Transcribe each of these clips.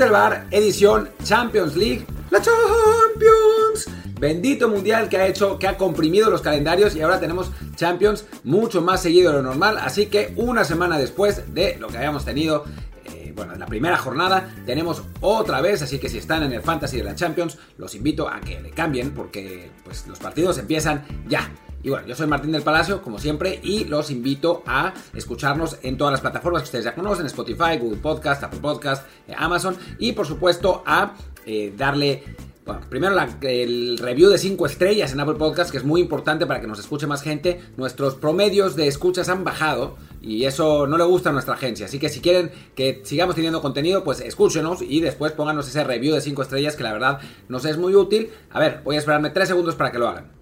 El bar, edición Champions League, la Champions. Bendito mundial que ha hecho, que ha comprimido los calendarios y ahora tenemos Champions mucho más seguido de lo normal. Así que una semana después de lo que habíamos tenido eh, bueno, en la primera jornada tenemos otra vez, así que si están en el Fantasy de la Champions, los invito a que le cambien porque pues, los partidos empiezan ya. Y bueno, yo soy Martín del Palacio, como siempre, y los invito a escucharnos en todas las plataformas que ustedes ya conocen, Spotify, Google Podcast, Apple Podcast, eh, Amazon, y por supuesto a eh, darle bueno, primero el review de 5 estrellas en Apple Podcast, que es muy importante para que nos escuche más gente. Nuestros promedios de escuchas han bajado y eso no le gusta a nuestra agencia. Así que si quieren que sigamos teniendo contenido, pues escúchenos y después pónganos ese review de 5 estrellas que la verdad nos es muy útil. A ver, voy a esperarme 3 segundos para que lo hagan.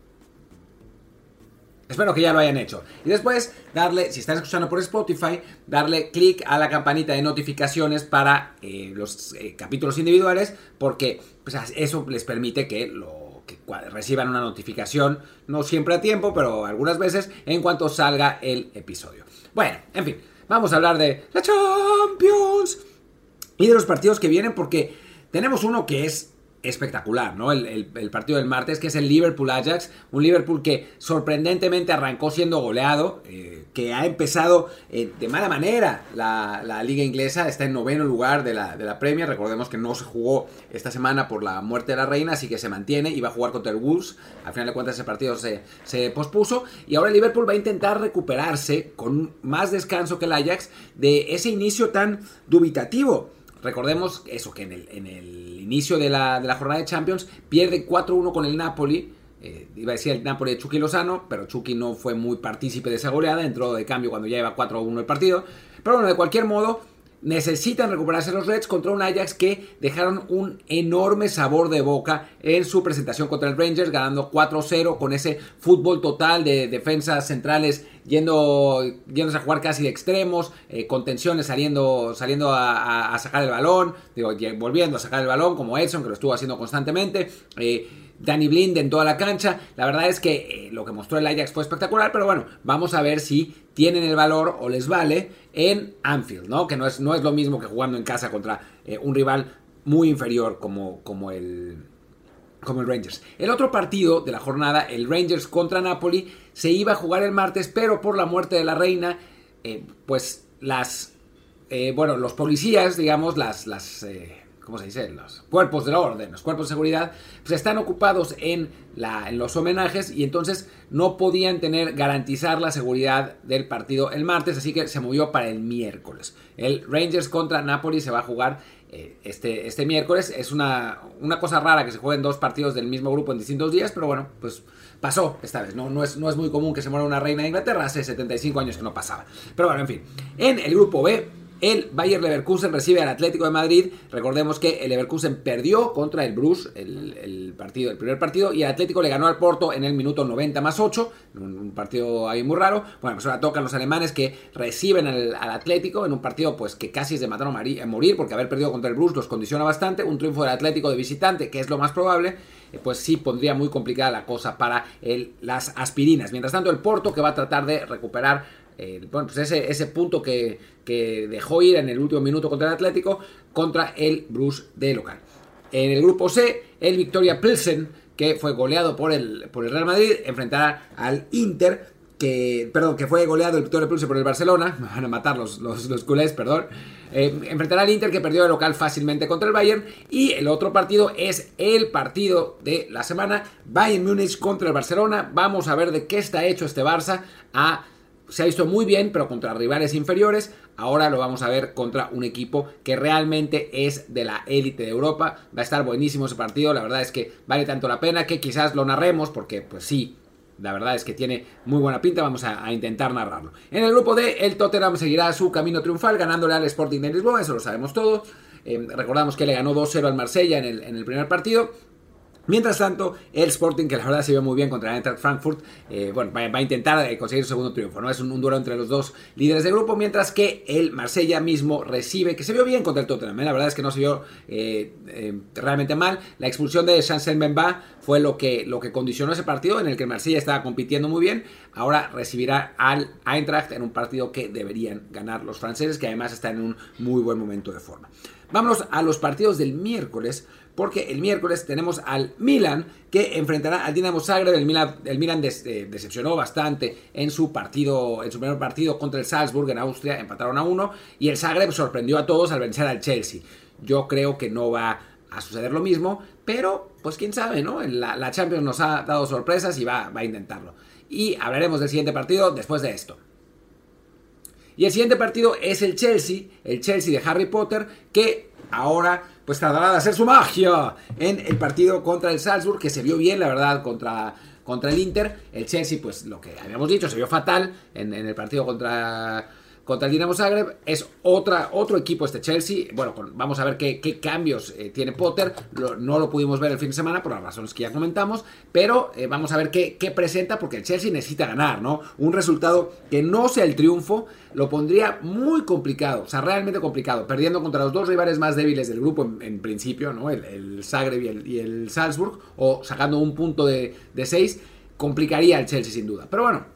Espero que ya lo hayan hecho. Y después darle, si están escuchando por Spotify, darle clic a la campanita de notificaciones para eh, los eh, capítulos individuales, porque pues, eso les permite que que reciban una notificación, no siempre a tiempo, pero algunas veces en cuanto salga el episodio. Bueno, en fin, vamos a hablar de la Champions y de los partidos que vienen, porque tenemos uno que es espectacular, ¿no? El, partido del martes, que es el Liverpool-Ajax, un Liverpool que sorprendentemente arrancó siendo goleado, eh, que ha empezado eh, de mala manera la, liga inglesa, está en noveno lugar de la, de la Premier, recordemos que no se jugó esta semana por la muerte de la reina, así que se mantiene y va a jugar contra el Wolves, al final de cuentas ese partido se, se pospuso, y ahora el Liverpool va a intentar recuperarse con más descanso que el Ajax de ese inicio tan dubitativo. Recordemos eso, que en el, en el inicio de la, de la, jornada de Champions pierde 4-1 con el Napoli. Eh, iba a decir el Napoli de Chucky Lozano, pero Chucky no fue muy partícipe de esa goleada, entró de cambio cuando ya iba 4-1 el partido. Pero bueno, de cualquier modo, necesitan recuperarse los Reds contra un Ajax que dejaron un enorme sabor de boca en su presentación contra el Rangers, ganando 4-0 con ese fútbol total de defensas centrales yendo, a jugar casi de extremos, eh, contenciones saliendo, saliendo a, sacar el balón, volviendo a sacar el balón como Edson, que lo estuvo haciendo constantemente. Eh, Danny Blind en toda la cancha. La verdad es que eh, lo que mostró el Ajax fue espectacular, pero bueno, vamos a ver si tienen el valor o les vale en Anfield, ¿no? Que no es, no es lo mismo que jugando en casa contra eh, un rival muy inferior como, como el como el Rangers. El otro partido de la jornada, el Rangers contra Napoli, se iba a jugar el martes, pero por la muerte de la reina, eh, pues las, bueno, los policías, digamos, las, las ¿cómo se dice? Los cuerpos de orden, los cuerpos de seguridad, pues están ocupados en, la, en los homenajes y entonces no podían tener, garantizar la seguridad del partido el martes, así que se movió para el miércoles. El Rangers contra Napoli se va a jugar eh, este, este miércoles. Es una, una cosa rara que se jueguen dos partidos del mismo grupo en distintos días, pero bueno, pues pasó esta vez. No, no, es, no es muy común que se muera una reina de Inglaterra, hace 75 años que no pasaba. Pero bueno, en fin. En el grupo B el Bayer Leverkusen recibe al Atlético de Madrid. Recordemos que el Leverkusen perdió contra el Bruce el, partido, el primer partido y el Atlético le ganó al Porto en el minuto 90 más 8. Un, partido ahí muy raro. Bueno, pues ahora tocan los alemanes que reciben al, Atlético en un partido pues que casi se mataron a morir porque haber perdido contra el Bruce los condiciona bastante. Un triunfo del Atlético de visitante, que es lo más probable, eh, pues sí pondría muy complicada la cosa para las aspirinas. Mientras tanto, el Porto que va a tratar de recuperar bueno, pues ese, ese punto que, dejó ir en el último minuto contra el Atlético contra el Bruce de local. En el grupo C, el Victoria Pilsen, que fue goleado por el, por el Real Madrid, enfrentará al Inter, que, perdón, que fue goleado el Victoria Pilsen por el Barcelona, me van a matar los, los, culés, perdón, eh, enfrentará al Inter que perdió de local fácilmente contra el Bayern, y el otro partido es el partido de la semana, Bayern Múnich contra el Barcelona, vamos a ver de qué está hecho este Barça a se ha visto muy bien, pero contra rivales inferiores. ahora lo vamos a ver contra un equipo que realmente es de la élite de Europa. Va a estar buenísimo ese partido, la verdad es que vale tanto la pena que quizás lo narremos porque pues sí, la verdad es que tiene muy buena pinta, vamos a, intentar narrarlo. En el grupo D, el Tottenham seguirá su camino triunfal ganándole al Sporting de Lisboa, eso lo sabemos todos. Eh, recordamos que le ganó 2-0 al Marsella en el, en el primer partido. Mientras tanto, el Sporting, que la verdad se vio muy bien contra el Eintracht Frankfurt, eh, bueno, va, a intentar eh, conseguir su segundo triunfo, ¿no? Es un, duelo entre los dos líderes de grupo, mientras que el Marsella mismo recibe, que se vio bien contra el Tottenham, ¿eh? la verdad es que no se vio realmente mal. La expulsión de Chancel Mbemba fue lo que, lo que condicionó ese partido en el que el Marsella estaba compitiendo muy bien. Ahora recibirá al Eintracht en un partido que deberían ganar los franceses, que además están en un muy buen momento de forma. Vámonos a los partidos del miércoles porque el miércoles tenemos al Milan que enfrentará al Dinamo Zagreb. El Milan, eh, decepcionó bastante en su partido, en su primer partido contra el Salzburg en Austria, empataron a uno y el Zagreb sorprendió a todos al vencer al Chelsea. Yo creo que no va a suceder lo mismo, pero pues quién sabe, ¿no? La, Champions nos ha dado sorpresas y va a intentarlo. Y hablaremos del siguiente partido después de esto. Y el siguiente partido es el Chelsea, el Chelsea de Harry Potter, que ahora pues tratará de hacer su magia en el partido contra el Salzburg, que se vio bien, la verdad, contra, contra el Inter. El Chelsea, pues lo que habíamos dicho, se vio fatal en, en el partido contra contra el Dinamo Zagreb. Es otra, otro equipo este Chelsea. Bueno, vamos a ver qué, cambios eh, tiene Potter. no lo pudimos ver el fin de semana por las razones que ya comentamos. Pero eh, vamos a ver qué, presenta porque el Chelsea necesita ganar, ¿no? Un resultado que no sea el triunfo lo pondría muy complicado. O sea, realmente complicado. Perdiendo contra los dos rivales más débiles del grupo en, principio, ¿no? El, Zagreb y el, y Salzburg. O sacando un punto de, de seis. Complicaría el Chelsea sin duda. Pero bueno,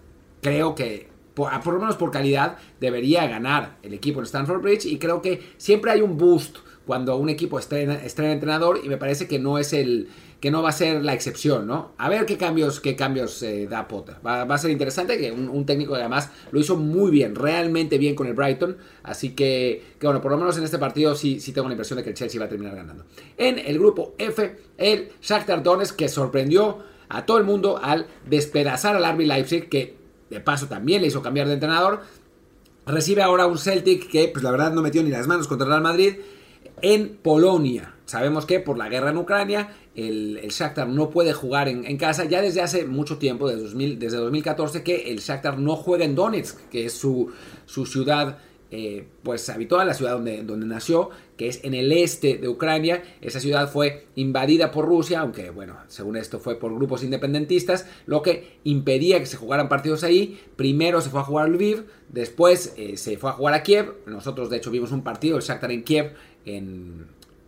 creo que por, lo menos por calidad, debería ganar el equipo en Stanford Bridge. Y creo que siempre hay un boost cuando un equipo estrena, estrena entrenador y me parece que no es el que no va a ser la excepción, ¿no? A ver qué cambios, qué cambios eh, da Potter. Va, a ser interesante que un, técnico que además lo hizo muy bien, realmente bien con el Brighton. Así que, que, bueno, por lo menos en este partido sí, sí tengo la impresión de que el Chelsea va a terminar ganando. En el grupo F, el Shakhtar Donetsk que sorprendió a todo el mundo al despedazar al RB Leipzig, que de paso también le hizo cambiar de entrenador. Recibe ahora un Celtic que, pues la verdad, no metió ni las manos contra el Real Madrid en Polonia. Sabemos que por la guerra en Ucrania el, el Shakhtar no puede jugar en, casa ya desde hace mucho tiempo, desde, 2000, desde 2014, que el Shakhtar no juega en Donetsk, que es su, su ciudad eh, pues habitual, la ciudad donde, donde nació, que es en el este de Ucrania. Esa ciudad fue invadida por Rusia, aunque bueno, según esto fue por grupos independentistas, lo que impedía que se jugaran partidos ahí. Primero se fue a jugar a Lviv, después eh, se fue a jugar a Kiev. Nosotros de hecho vimos un partido, el Shakhtar en Kiev, en,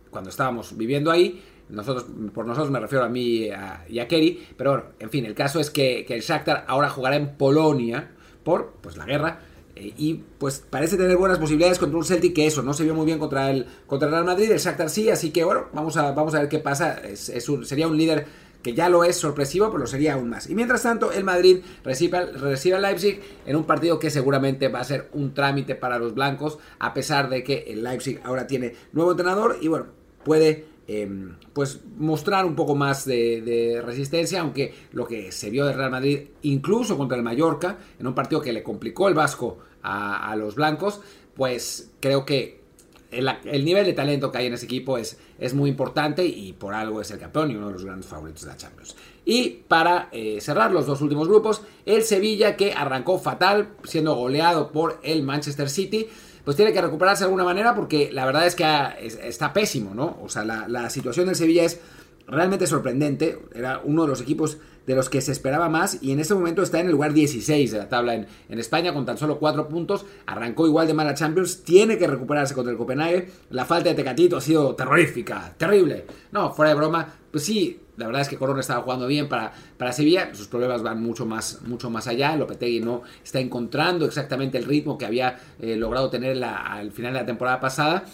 cuando estábamos viviendo ahí. Nosotros, por nosotros me refiero a mí y a Kerry, pero bueno, en fin, el caso es que, que el Shakhtar ahora jugará en Polonia por pues, la guerra y pues parece tener buenas posibilidades contra un Celtic que eso, no se vio muy bien contra el, contra el Real Madrid, el Shakhtar sí, así que bueno, vamos a, vamos a ver qué pasa. Es, sería un líder que ya lo es sorpresivo, pero lo sería aún más. Y mientras tanto, el Madrid recibe, recibe al Leipzig en un partido que seguramente va a ser un trámite para los blancos, a pesar de que el Leipzig ahora tiene nuevo entrenador y bueno, puede Em, pues mostrar un poco más de, resistencia, aunque lo que se vio de Real Madrid, incluso contra el Mallorca, en un partido que le complicó el Vasco a, los blancos, pues creo que el, nivel de talento que hay en ese equipo es, es muy importante y por algo es el campeón y uno de los grandes favoritos de la Champions. Y para eh, cerrar los dos últimos grupos, el Sevilla que arrancó fatal siendo goleado por el Manchester City pues tiene que recuperarse de alguna manera porque la verdad es que está pésimo, ¿no? O sea, la, situación del Sevilla es realmente sorprendente. Era uno de los equipos de los que se esperaba más y en este momento está en el lugar 16 de la tabla en, en, España con tan solo 4 puntos. Arrancó igual de mal a Champions, tiene que recuperarse contra el Copenhague. La falta de Tecatito ha sido terrorífica, terrible. No, fuera de broma, pues sí, la verdad es que Corona estaba jugando bien para, para Sevilla, sus problemas van mucho más, mucho más allá, Lopetegui no está encontrando exactamente el ritmo que había eh, logrado tener al final de la temporada pasada.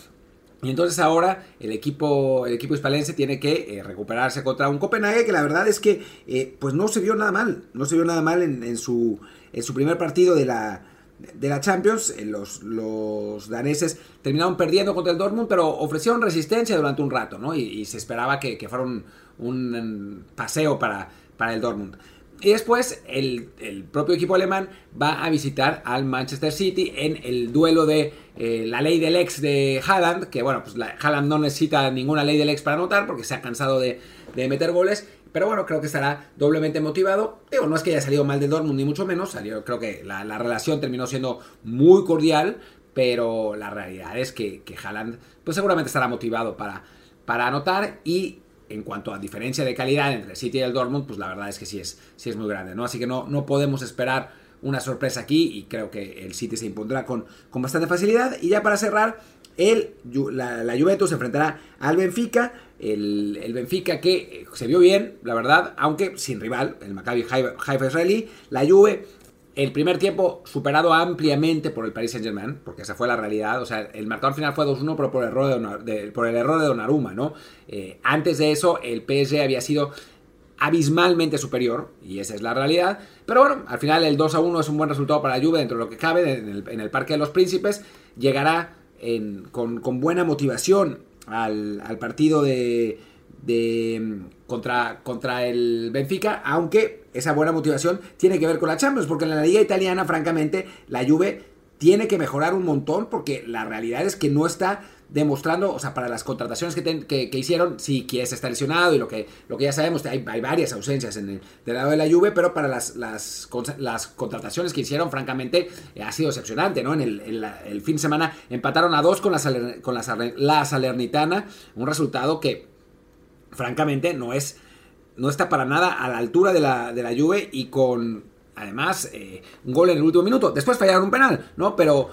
Y entonces ahora el equipo, el equipo hispalense tiene que eh, recuperarse contra un Copenhague que la verdad es que eh, pues no se vio nada mal, no se vio nada mal en, su, en su primer partido de la, de la Champions, los, los, daneses terminaron perdiendo contra el Dortmund, pero ofrecieron resistencia durante un rato, ¿no? Y, se esperaba que, que fuera un, un paseo para, para el Dortmund. Y después el, propio equipo alemán va a visitar al Manchester City en el duelo de eh, la ley del ex de Haaland, que bueno, pues la, Haaland no necesita ninguna ley del ex para anotar porque se ha cansado de, meter goles. Pero bueno, creo que estará doblemente motivado. No es que haya salido mal de Dortmund, ni mucho menos. Salió, creo que la, relación terminó siendo muy cordial. Pero la realidad es que, que Haaland, pues seguramente estará motivado para, para anotar. Y en cuanto a diferencia de calidad entre el City y el Dortmund, pues la verdad es que sí es, sí es muy grande, ¿no? Así que no, no podemos esperar una sorpresa aquí y creo que el City se impondrá con, con bastante facilidad. Y ya para cerrar, el, la, la, Juventus se enfrentará al Benfica, el, el, Benfica que eh, se vio bien, la verdad, aunque sin rival, el Maccabi Haifa Israelí, la Juve el primer tiempo superado ampliamente por el Paris Saint Germain, porque esa fue la realidad. O sea, el marcador final fue 2-1, pero por el error de, por el error de Donnarumma, ¿no? Eh, antes de eso, el PSG había sido abismalmente superior, y esa es la realidad. Pero bueno, al final el 2-1 es un buen resultado para la Juve dentro de lo que cabe en el, Parque de los Príncipes. Llegará con, buena motivación al, partido de, contra, contra el Benfica, aunque esa buena motivación tiene que ver con la Champions, porque en la liga italiana, francamente, la Juve tiene que mejorar un montón, porque la realidad es que no está demostrando, o sea, para las contrataciones que, hicieron, sí, que está lesionado y lo que, lo que ya sabemos, hay, hay varias ausencias en el, del lado de la Juve, pero para las, las, contrataciones que hicieron, francamente, eh, ha sido excepcionante, ¿no? En el, fin de semana empataron a dos con la, con la Salernitana, un resultado que, francamente, no es no está para nada a la altura de la, de la Juve y con, además, eh, un gol en el último minuto. Después fallaron un penal, ¿no? Pero,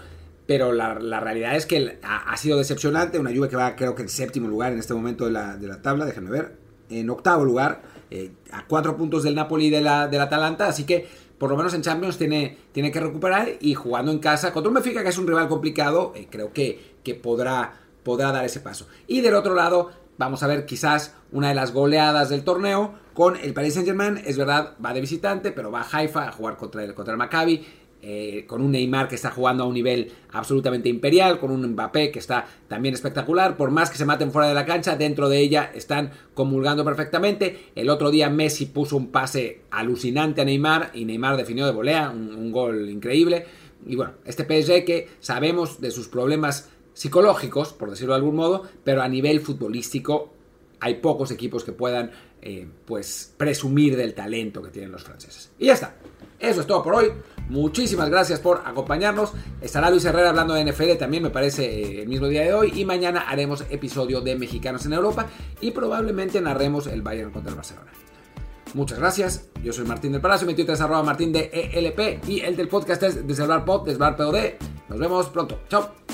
pero la, realidad es que ha, sido decepcionante. Una Juve que va, creo que en séptimo lugar en este momento de la, de la tabla, déjenme ver. En octavo lugar, eh, a cuatro puntos del Napoli y de la, del Atalanta. Así que, por lo menos en Champions, tiene, tiene que recuperar. Y jugando en casa contra un Benfica, que es un rival complicado, eh, creo que, que podrá, podrá dar ese paso. Y del otro lado, Vamos a ver quizás una de las goleadas del torneo con el Paris Saint Germain. Es verdad, va de visitante, pero va a Haifa a jugar contra el, contra el Maccabi. Eh, con un Neymar que está jugando a un nivel absolutamente imperial, con un Mbappé que está también espectacular, por más que se maten fuera de la cancha, dentro de ella están comulgando perfectamente. El otro día Messi puso un pase alucinante a Neymar y Neymar definió de volea, un, gol increíble. Y bueno, este PSG que sabemos de sus problemas psicológicos, por decirlo de algún modo, pero a nivel futbolístico hay pocos equipos que puedan eh, pues presumir del talento que tienen los franceses. Y ya está. Eso es todo por hoy. Muchísimas gracias por acompañarnos. Estará Luis Herrera hablando de NFL también, me parece, eh, el mismo día de hoy. Y mañana haremos episodio de Mexicanos en Europa y probablemente narremos el Bayern contra el Barcelona. Muchas gracias. Yo soy Martín del Palacio, mi Twitter es arroba martín de ELP y el del podcast es Desarbar POD. Nos vemos pronto. Chao.